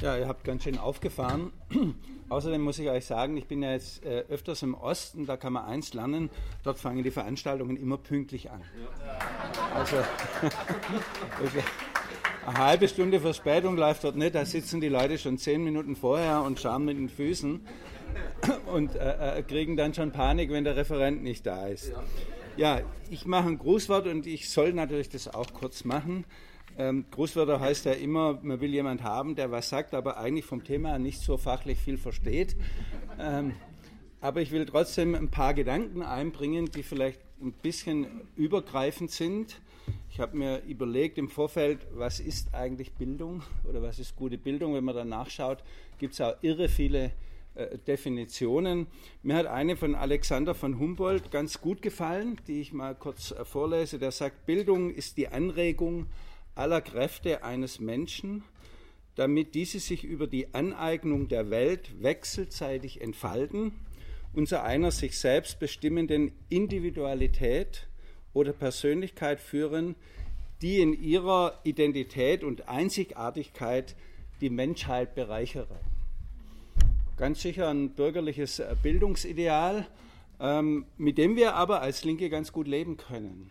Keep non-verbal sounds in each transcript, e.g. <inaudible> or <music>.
Ja, ihr habt ganz schön aufgefahren. <clears throat> Außerdem muss ich euch sagen, ich bin ja jetzt äh, öfters im Osten, da kann man eins lernen, dort fangen die Veranstaltungen immer pünktlich an. Also <laughs> eine halbe Stunde Verspätung läuft dort nicht, da sitzen die Leute schon zehn Minuten vorher und schauen mit den Füßen <clears throat> und äh, äh kriegen dann schon Panik, wenn der Referent nicht da ist. Ja, ich mache ein Grußwort und ich soll natürlich das auch kurz machen. Ähm, Großwörter heißt ja immer, man will jemand haben, der was sagt, aber eigentlich vom Thema nicht so fachlich viel versteht. Ähm, aber ich will trotzdem ein paar Gedanken einbringen, die vielleicht ein bisschen übergreifend sind. Ich habe mir überlegt im Vorfeld, was ist eigentlich Bildung oder was ist gute Bildung? Wenn man dann nachschaut, gibt es auch irre viele äh, Definitionen. Mir hat eine von Alexander von Humboldt ganz gut gefallen, die ich mal kurz äh, vorlese. Der sagt, Bildung ist die Anregung aller Kräfte eines Menschen, damit diese sich über die Aneignung der Welt wechselseitig entfalten, unser einer sich selbst bestimmenden Individualität oder Persönlichkeit führen, die in ihrer Identität und Einzigartigkeit die Menschheit bereichere. Ganz sicher ein bürgerliches Bildungsideal, ähm, mit dem wir aber als Linke ganz gut leben können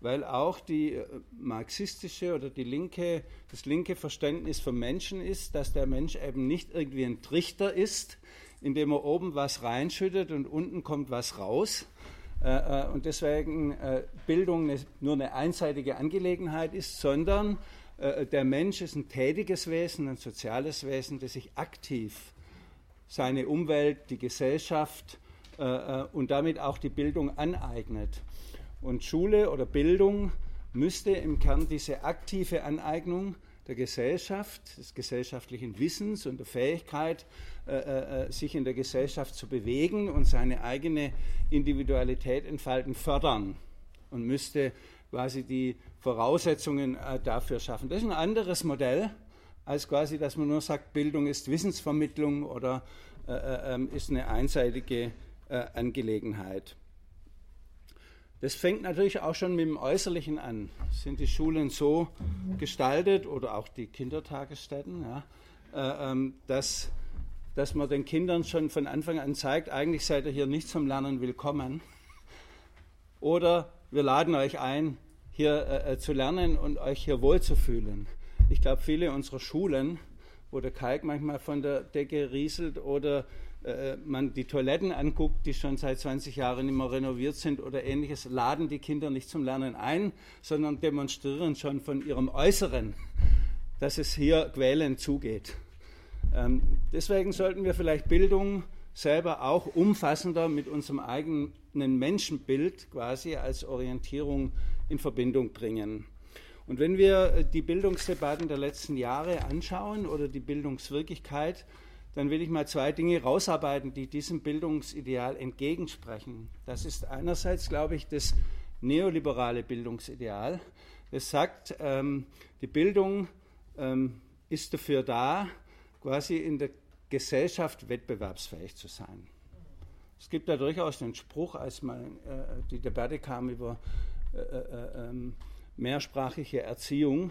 weil auch die äh, marxistische oder die linke, das linke Verständnis vom Menschen ist, dass der Mensch eben nicht irgendwie ein Trichter ist, in dem er oben was reinschüttet und unten kommt was raus. Äh, äh, und deswegen Bildung nur eine einseitige Angelegenheit ist, sondern der Mensch ist ein tätiges Wesen, ein soziales Wesen, das sich aktiv seine Umwelt, die Gesellschaft und damit auch die Bildung aneignet. Und Schule oder Bildung müsste im Kern diese aktive Aneignung der Gesellschaft, des gesellschaftlichen Wissens und der Fähigkeit, äh, äh, äh, sich in der Gesellschaft zu bewegen und seine eigene Individualität entfalten, fördern und müsste quasi die Voraussetzungen äh, dafür schaffen. Das ist ein anderes Modell, als quasi, dass man nur sagt, Bildung ist Wissensvermittlung oder äh, äh, ähm, ist eine einseitige Angelegenheit. Das fängt natürlich auch schon mit dem Äußerlichen an. Sind die Schulen so gestaltet oder auch die Kindertagesstätten, ja, äh, ähm, dass, dass man den Kindern schon von Anfang an zeigt, eigentlich seid ihr hier nicht zum Lernen willkommen. Oder wir laden euch ein, hier äh, äh zu lernen und euch hier wohlzufühlen. Ich glaube, viele unserer Schulen, wo der Kalk manchmal von der Decke rieselt oder äh, man die Toiletten anguckt, die schon seit 20 Jahren immer renoviert sind oder ähnliches, laden die Kinder nicht zum Lernen ein, sondern demonstrieren schon von ihrem Äußeren, dass es hier quälend zugeht. Ähm, deswegen sollten wir vielleicht Bildung selber auch umfassender mit unserem eigenen Menschenbild quasi als Orientierung in Verbindung bringen. Und wenn wir äh, die Bildungsdebatten der letzten Jahre anschauen oder die Bildungswirklichkeit, dann will ich mal zwei Dinge rausarbeiten, die diesem Bildungsideal entgegensprechen. Das ist einerseits, glaube ich, das neoliberale Bildungsideal. Es sagt, ähm, die Bildung ähm, ist dafür da, quasi in der Gesellschaft wettbewerbsfähig zu sein. Es gibt da durchaus den Spruch, als mal äh, die Debatte kam über äh, äh, ähm, mehrsprachige Erziehung,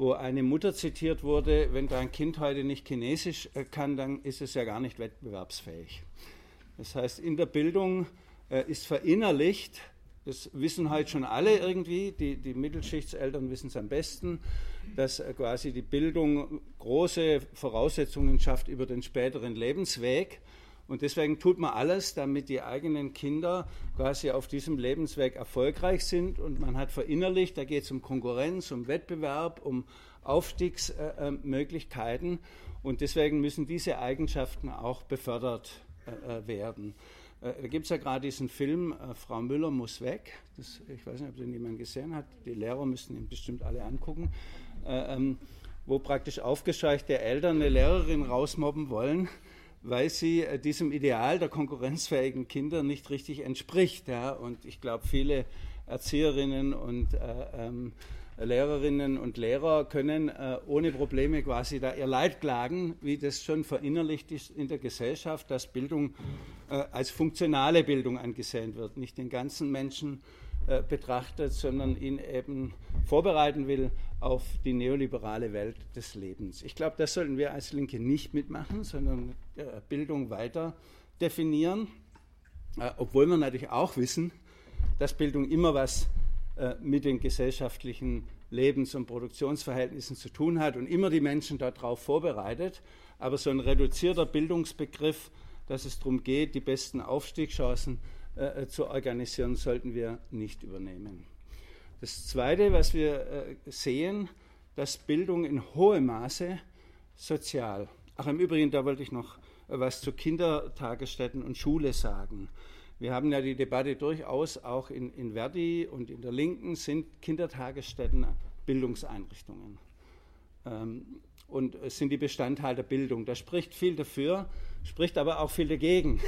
wo eine Mutter zitiert wurde, wenn dein Kind heute nicht Chinesisch äh, kann, dann ist es ja gar nicht wettbewerbsfähig. Das heißt, in der Bildung äh, ist verinnerlicht, das wissen heute schon alle irgendwie, die, die Mittelschichtseltern wissen es am besten, dass äh, quasi die Bildung große Voraussetzungen schafft über den späteren Lebensweg und deswegen tut man alles, damit die eigenen Kinder quasi auf diesem Lebensweg erfolgreich sind. Und man hat verinnerlicht, da geht es um Konkurrenz, um Wettbewerb, um Aufstiegsmöglichkeiten. Und deswegen müssen diese Eigenschaften auch befördert äh, äh, werden. Äh, da gibt es ja gerade diesen Film, Frau Müller muss weg. Das, ich weiß nicht, ob den jemand gesehen hat. Die Lehrer müssen ihn bestimmt alle angucken. Ähm, wo praktisch aufgescheuchte Eltern eine Lehrerin rausmobben wollen weil sie äh, diesem Ideal der konkurrenzfähigen Kinder nicht richtig entspricht. Ja? Und ich glaube, viele Erzieherinnen und äh, ähm, Lehrerinnen und Lehrer können äh, ohne Probleme quasi da ihr Leid klagen, wie das schon verinnerlicht ist in der Gesellschaft, dass Bildung äh, als funktionale Bildung angesehen wird, nicht den ganzen Menschen äh, betrachtet, sondern ihn eben vorbereiten will auf die neoliberale Welt des Lebens. Ich glaube, das sollten wir als Linke nicht mitmachen, sondern äh, Bildung weiter definieren, äh, obwohl wir natürlich auch wissen, dass Bildung immer was äh, mit den gesellschaftlichen Lebens- und Produktionsverhältnissen zu tun hat und immer die Menschen darauf vorbereitet. Aber so ein reduzierter Bildungsbegriff, dass es darum geht, die besten Aufstiegschancen äh, zu organisieren, sollten wir nicht übernehmen. Das Zweite, was wir äh, sehen, dass Bildung in hohem Maße sozial. Ach, im Übrigen, da wollte ich noch was zu Kindertagesstätten und Schule sagen. Wir haben ja die Debatte durchaus auch in, in Verdi und in der Linken sind Kindertagesstätten Bildungseinrichtungen ähm, und sind die Bestandteil der Bildung. Da spricht viel dafür, spricht aber auch viel dagegen.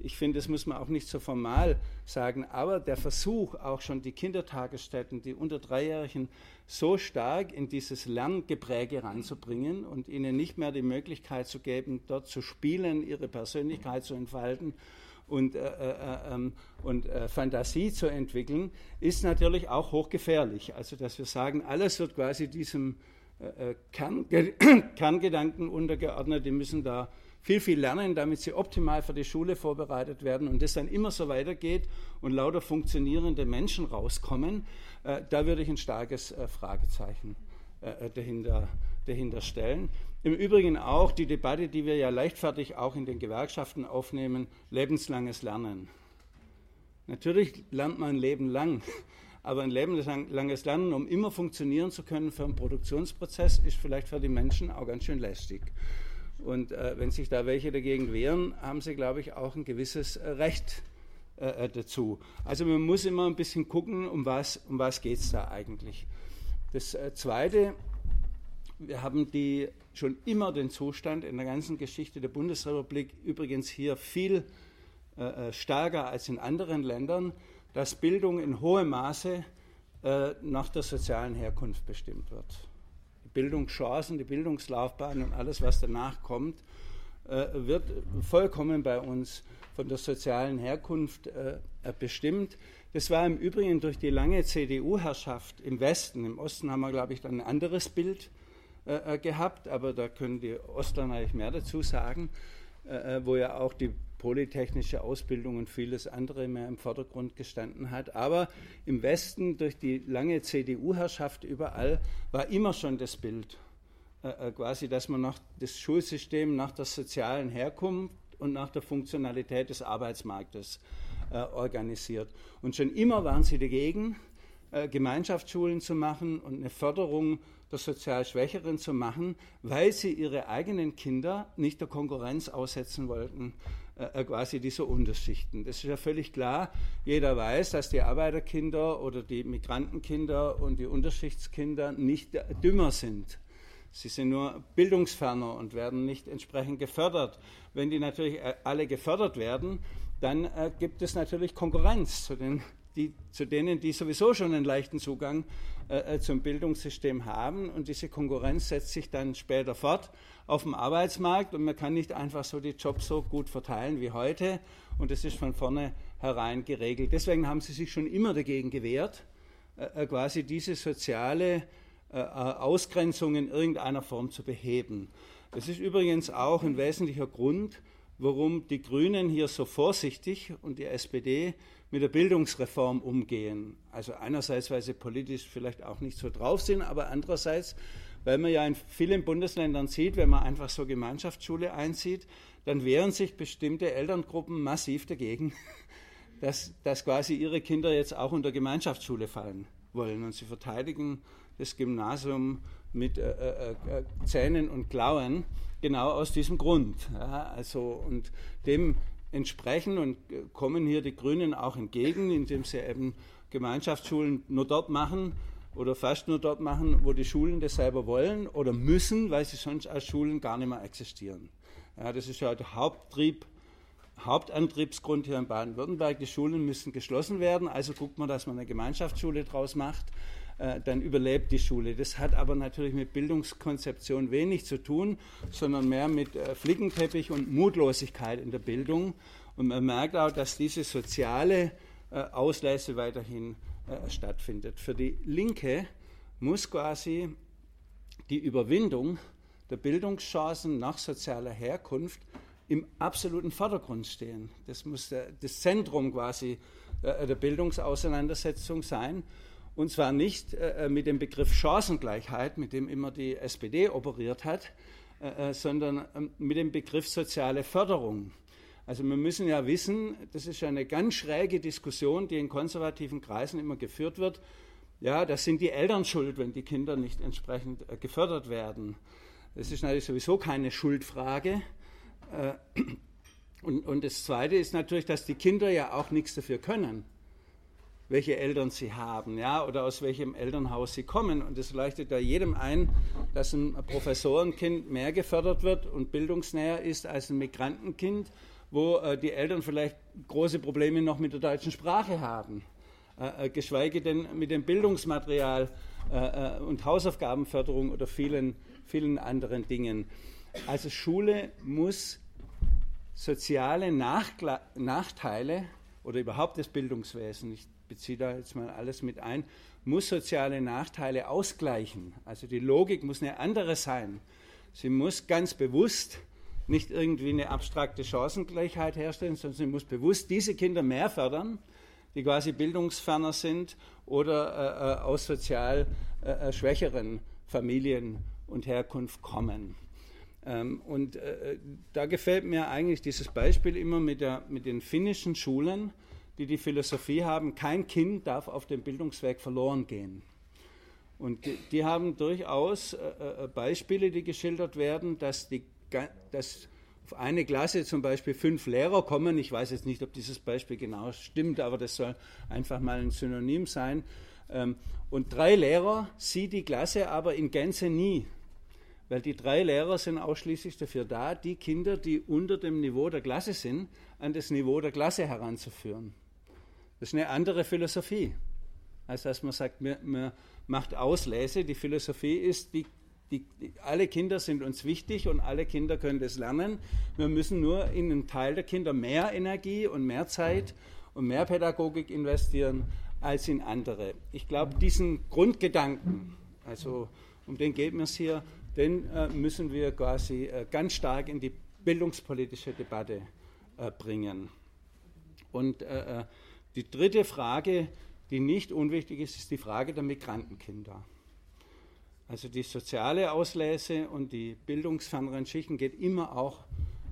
Ich finde, das muss man auch nicht so formal sagen, aber der Versuch, auch schon die Kindertagesstätten, die unter Dreijährigen so stark in dieses Lerngepräge ranzubringen und ihnen nicht mehr die Möglichkeit zu geben, dort zu spielen, ihre Persönlichkeit zu entfalten und, äh, äh, ähm, und äh, Fantasie zu entwickeln, ist natürlich auch hochgefährlich. Also dass wir sagen, alles wird quasi diesem äh, äh, Kernge <coughs> Kerngedanken untergeordnet, die müssen da viel, viel lernen, damit sie optimal für die Schule vorbereitet werden und das dann immer so weitergeht und lauter funktionierende Menschen rauskommen, äh, da würde ich ein starkes Fragezeichen dahinter, dahinter stellen. Im Übrigen auch die Debatte, die wir ja leichtfertig auch in den Gewerkschaften aufnehmen, lebenslanges Lernen. Natürlich lernt man ein Leben lang, aber ein lebenslanges Lernen, um immer funktionieren zu können für einen Produktionsprozess, ist vielleicht für die Menschen auch ganz schön lästig. Und äh, wenn sich da welche dagegen wehren, haben sie, glaube ich, auch ein gewisses äh, Recht äh, äh, dazu. Also man muss immer ein bisschen gucken, um was, um was geht es da eigentlich. Das äh, Zweite, wir haben die, schon immer den Zustand in der ganzen Geschichte der Bundesrepublik, übrigens hier viel stärker als in anderen Ländern, dass Bildung in hohem Maße nach der sozialen Herkunft bestimmt wird. Bildungschancen, die Bildungslaufbahn und alles, was danach kommt, äh, wird vollkommen bei uns von der sozialen Herkunft äh, bestimmt. Das war im Übrigen durch die lange CDU-Herrschaft im Westen. Im Osten haben wir, glaube ich, dann ein anderes Bild äh, äh, gehabt, aber da können die Ostler eigentlich mehr dazu sagen, äh, äh, wo ja auch die polytechnische Ausbildung und vieles andere mehr im Vordergrund gestanden hat. Aber im Westen durch die lange CDU-Herrschaft überall war immer schon das Bild, äh, quasi, dass man nach das Schulsystem nach der sozialen Herkunft und nach der Funktionalität des Arbeitsmarktes äh, organisiert. Und schon immer waren sie dagegen, äh, Gemeinschaftsschulen zu machen und eine Förderung der sozial Schwächeren zu machen, weil sie ihre eigenen Kinder nicht der Konkurrenz aussetzen wollten, äh, äh, quasi dieser Unterschichten. Das ist ja völlig klar. Jeder weiß, dass die Arbeiterkinder oder die Migrantenkinder und die Unterschichtskinder nicht dümmer sind. Sie sind nur bildungsferner und werden nicht entsprechend gefördert. Wenn die natürlich äh, alle gefördert werden, dann äh, gibt es natürlich Konkurrenz zu den die, zu denen, die sowieso schon einen leichten Zugang äh, äh, zum Bildungssystem haben. Und diese Konkurrenz setzt sich dann später fort auf dem Arbeitsmarkt und man kann nicht einfach so die Jobs so gut verteilen wie heute. Und das ist von vornherein geregelt. Deswegen haben sie sich schon immer dagegen gewehrt, äh, äh quasi diese soziale äh, äh, Ausgrenzung in irgendeiner Form zu beheben. Das ist übrigens auch ein wesentlicher Grund, warum die Grünen hier so vorsichtig und die SPD mit der Bildungsreform umgehen. Also einerseits, weil sie politisch vielleicht auch nicht so drauf sind, aber andererseits, weil man ja in vielen Bundesländern sieht, wenn man einfach so Gemeinschaftsschule einzieht, dann wehren sich bestimmte Elterngruppen massiv dagegen, <laughs> dass, dass quasi ihre Kinder jetzt auch unter Gemeinschaftsschule fallen wollen. Und sie verteidigen das Gymnasium mit äh, äh, äh Zähnen und Klauen genau aus diesem Grund. Ja, also, und dem entsprechen und kommen hier die Grünen auch entgegen, indem sie eben Gemeinschaftsschulen nur dort machen oder fast nur dort machen, wo die Schulen das selber wollen oder müssen, weil sie sonst als Schulen gar nicht mehr existieren. Ja, das ist ja der Haupttrieb, Hauptantriebsgrund hier in Baden-Württemberg. Die Schulen müssen geschlossen werden, also guckt man, dass man eine Gemeinschaftsschule draus macht. Äh, dann überlebt die Schule. Das hat aber natürlich mit Bildungskonzeption wenig zu tun, sondern mehr mit äh, Flickenteppich und Mutlosigkeit in der Bildung. Und man merkt auch, dass diese soziale äh, weiterhin stattfindet. Für die Linke muss quasi die Überwindung der Bildungschancen nach sozialer Herkunft im absoluten Vordergrund stehen. Das muss das Zentrum quasi äh, der Bildungsauseinandersetzung sein. Und zwar nicht äh, mit dem Begriff Chancengleichheit, mit dem immer die SPD operiert hat, äh, sondern ähm, mit dem Begriff soziale Förderung. Also wir müssen ja wissen, das ist eine ganz schräge Diskussion, die in konservativen Kreisen immer geführt wird. Ja, das sind die Eltern schuld, wenn die Kinder nicht entsprechend gefördert werden. Das ist natürlich sowieso keine Schuldfrage. <clears throat> Und, und das Zweite ist natürlich, dass die Kinder ja auch nichts dafür können, welche Eltern sie haben, ja, oder aus welchem Elternhaus sie kommen. Und es leuchtet ja jedem ein, dass ein Professorenkind mehr gefördert wird und bildungsnäher ist als ein Migrantenkind, wo äh, die Eltern vielleicht große Probleme noch mit der deutschen Sprache haben, äh, äh geschweige denn mit dem Bildungsmaterial äh, äh, und Hausaufgabenförderung oder vielen, vielen anderen Dingen. Also Schule muss soziale Nachteile oder überhaupt das Bildungswesen, ich beziehe da jetzt mal alles mit ein, muss soziale Nachteile ausgleichen. Also die Logik muss eine andere sein. Sie muss ganz bewusst nicht irgendwie eine abstrakte Chancengleichheit herstellen, sondern sie muss bewusst diese Kinder mehr fördern, die quasi bildungsferner sind oder äh, äh aus sozial äh, äh, schwächeren Familien und Herkunft kommen. Ähm, und äh, da gefällt mir eigentlich dieses Beispiel immer mit, der, mit den finnischen Schulen, die die Philosophie haben, kein Kind darf auf dem Bildungsweg verloren gehen. Und die, die haben durchaus äh, äh, Beispiele, die geschildert werden, dass, die, dass auf eine Klasse zum Beispiel fünf Lehrer kommen. Ich weiß jetzt nicht, ob dieses Beispiel genau stimmt, aber das soll einfach mal ein Synonym sein. Ähm, und drei Lehrer sieht die Klasse aber in Gänze nie weil die drei Lehrer sind ausschließlich dafür da, die Kinder, die unter dem Niveau der Klasse sind, an das Niveau der Klasse heranzuführen. Das ist eine andere Philosophie, als dass man sagt, man, man macht Auslese. Die Philosophie ist, die, die, die, alle Kinder sind uns wichtig und alle Kinder können das lernen. Wir müssen nur in einen Teil der Kinder mehr Energie und mehr Zeit und mehr Pädagogik investieren als in andere. Ich glaube, diesen Grundgedanken, also um den geht es hier, den äh, müssen wir quasi äh, ganz stark in die bildungspolitische Debatte äh, bringen. Und äh, äh, die dritte Frage, die nicht unwichtig ist, ist die Frage der Migrantenkinder. Also die soziale Auslese und die bildungsferneren Schichten geht immer auch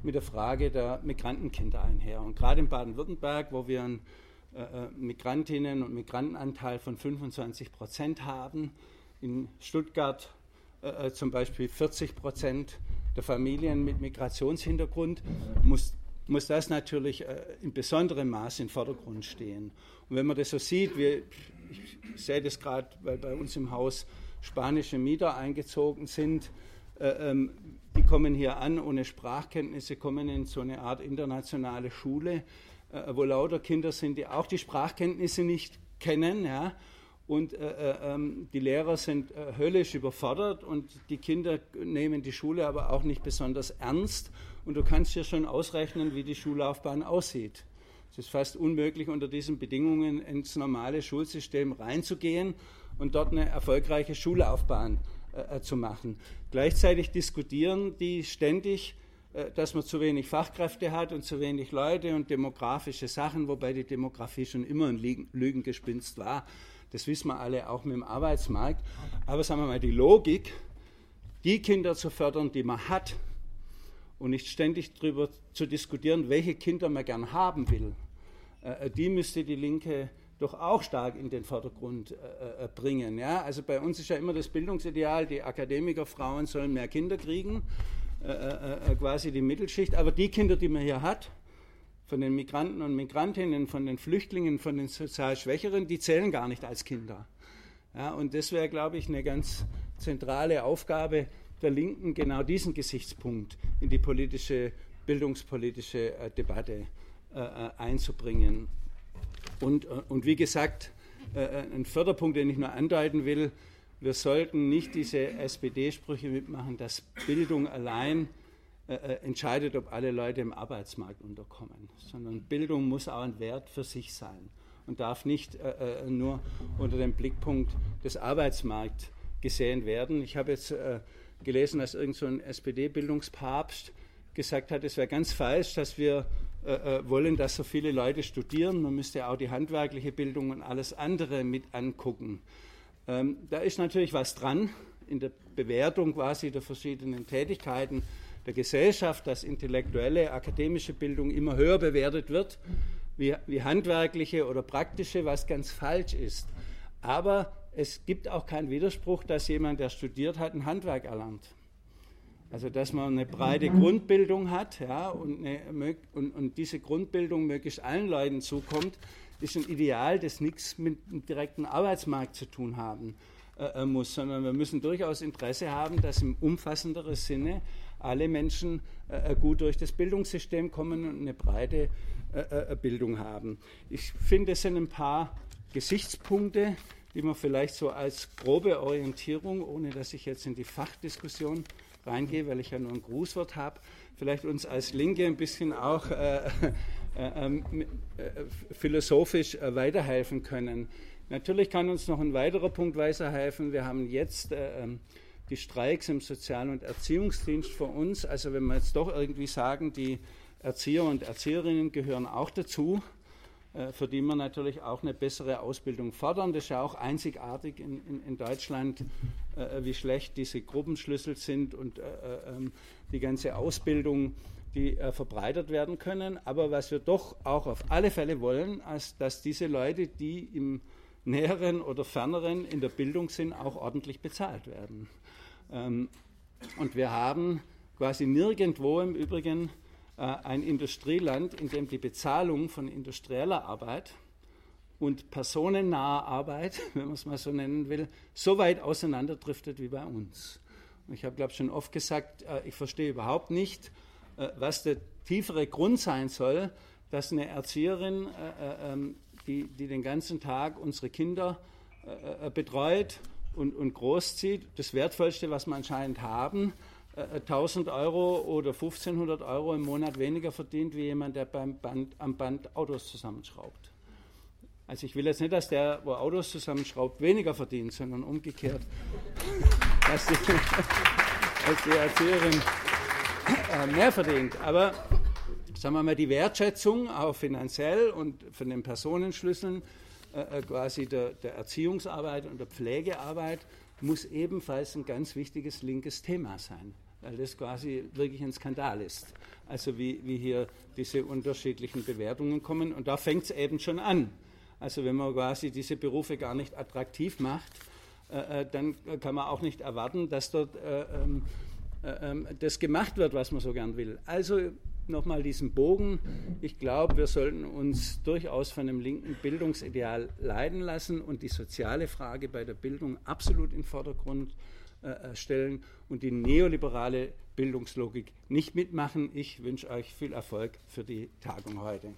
mit der Frage der Migrantenkinder einher. Und gerade in Baden-Württemberg, wo wir einen äh, Migrantinnen- und Migrantenanteil von 25 Prozent haben, in Stuttgart äh, äh, zum Beispiel 40 Prozent der Familien mit Migrationshintergrund, muss, muss das natürlich äh, in besonderem Maß im Vordergrund stehen. Und wenn man das so sieht, wir, ich sehe das gerade, weil bei uns im Haus spanische Mieter eingezogen sind, äh, ähm, die kommen hier an ohne Sprachkenntnisse, kommen in so eine Art internationale Schule, äh, wo lauter Kinder sind, die auch die Sprachkenntnisse nicht kennen. Ja, und äh, äh, ähm, die Lehrer sind äh, höllisch überfordert und die Kinder nehmen die Schule aber auch nicht besonders ernst. Und du kannst dir schon ausrechnen, wie die Schullaufbahn aussieht. Es ist fast unmöglich, unter diesen Bedingungen ins normale Schulsystem reinzugehen und dort eine erfolgreiche Schullaufbahn äh, äh zu machen. Gleichzeitig diskutieren die ständig, äh, dass man zu wenig Fachkräfte hat und zu wenig Leute und demografische Sachen, wobei die Demografie schon immer ein Lügengespinst war. Das wissen wir alle auch mit dem Arbeitsmarkt. Aber sagen wir mal, die Logik, die Kinder zu fördern, die man hat, und nicht ständig darüber zu diskutieren, welche Kinder man gern haben will, äh, die müsste die Linke doch auch stark in den Vordergrund äh, äh, bringen. Ja? Also bei uns ist ja immer das Bildungsideal, die Akademikerfrauen sollen mehr Kinder kriegen, quasi die Mittelschicht. Aber die Kinder, die man hier hat, von den Migranten und Migrantinnen, von den Flüchtlingen, von den sozial Schwächeren, die zählen gar nicht als Kinder. Ja, und das wäre, glaube ich, eine ganz zentrale Aufgabe der Linken, genau diesen Gesichtspunkt in die politische, bildungspolitische äh, Debatte äh, äh einzubringen. Und, und wie gesagt, ein Förderpunkt, den ich nur andeuten will, wir sollten nicht diese SPD-Sprüche mitmachen, dass Bildung allein äh, entscheidet, ob alle Leute im Arbeitsmarkt unterkommen, sondern Bildung muss auch ein Wert für sich sein und darf nicht äh nur unter dem Blickpunkt des Arbeitsmarkts gesehen werden. Ich habe jetzt äh, gelesen, dass irgend so SPD-Bildungspapst gesagt hat, es wäre ganz falsch, dass wir äh, äh, wollen, dass so viele Leute studieren. Man müsste auch die handwerkliche Bildung und alles andere mit angucken. Ähm, da ist natürlich was dran in der Bewertung quasi der verschiedenen Tätigkeiten der Gesellschaft, dass intellektuelle, akademische Bildung immer höher bewertet wird wie, wie handwerkliche oder praktische, was ganz falsch ist. Aber es gibt auch keinen Widerspruch, dass jemand, der studiert hat, ein Handwerk erlernt. Also dass man eine breite Grundbildung hat ja, und, eine, und, und, diese Grundbildung möglichst allen Leuten zukommt, ist ein Ideal, das nichts mit dem direkten Arbeitsmarkt zu tun haben äh, äh muss, sondern wir müssen durchaus Interesse haben, dass im umfassenderen Sinne alle Menschen äh, äh, gut durch das Bildungssystem kommen und eine breite äh, äh Bildung haben. Ich finde, es sind ein paar Gesichtspunkte, die man vielleicht so als grobe Orientierung, ohne dass ich jetzt in die Fachdiskussion reingehe, weil ich ja nur ein Grußwort habe, vielleicht uns als Linke ein bisschen auch äh, äh, ähm, äh, philosophisch äh, weiterhelfen können. Natürlich kann uns noch ein weiterer Punkt weiterhelfen. Wir haben jetzt äh, ähm, die Streiks im Sozial- und Erziehungsdienst vor uns. Also wenn wir jetzt doch irgendwie sagen, die Erzieher und Erzieherinnen gehören auch dazu, äh, für die wir natürlich auch eine bessere Ausbildung fordern. Das ist ja auch einzigartig in, in, in Deutschland, äh, wie schlecht diese Gruppenschlüssel sind und äh, äh ähm, die ganze Ausbildung, die äh, verbreitert werden können. Aber was wir doch auch auf alle Fälle wollen, ist, dass diese Leute, die im näheren oder ferneren in der Bildung sind, auch ordentlich bezahlt werden. Ähm, und wir haben quasi nirgendwo im Übrigen äh, ein Industrieland, in dem die Bezahlung von industrieller Arbeit und personennaher Arbeit, <laughs> wenn man es mal so nennen will, so weit auseinanderdriftet wie bei uns. Ich habe, glaube ich, schon oft gesagt, äh, ich verstehe überhaupt nicht, äh, was der tiefere Grund sein soll, dass eine Erzieherin, ähm, die, die den ganzen Tag unsere Kinder betreut und, und großzieht, das Wertvollste, was wir anscheinend haben, 1000 Euro oder 1500 Euro im Monat weniger verdient wie jemand, der beim Band, am Band Autos zusammenschraubt. Also ich will jetzt nicht, dass der, wo Autos zusammenschraubt, weniger verdient, sondern umgekehrt, <laughs> dass die, <laughs> dass die Erzieherin äh, mehr verdient. Aber sagen wir mal, die Wertschätzung auch finanziell und von den Personenschlüsseln äh, äh, quasi der, der Erziehungsarbeit und der Pflegearbeit muss ebenfalls ein ganz wichtiges linkes Thema sein weil das quasi wirklich ein Skandal ist. Also wie, wie hier diese unterschiedlichen Bewertungen kommen. Und da fängt es eben schon an. Also wenn man quasi diese Berufe gar nicht attraktiv macht, äh, äh dann kann man auch nicht erwarten, dass dort äh, ähm, äh, ähm, das gemacht wird, was man so gern will. Also nochmal diesen Bogen. Ich glaube, wir sollten uns durchaus von einem linken Bildungsideal leiden lassen und die soziale Frage bei der Bildung absolut in den Vordergrund äh, stellen und die neoliberale Bildungslogik nicht mitmachen. Ich wünsche euch viel Erfolg für die Tagung heute.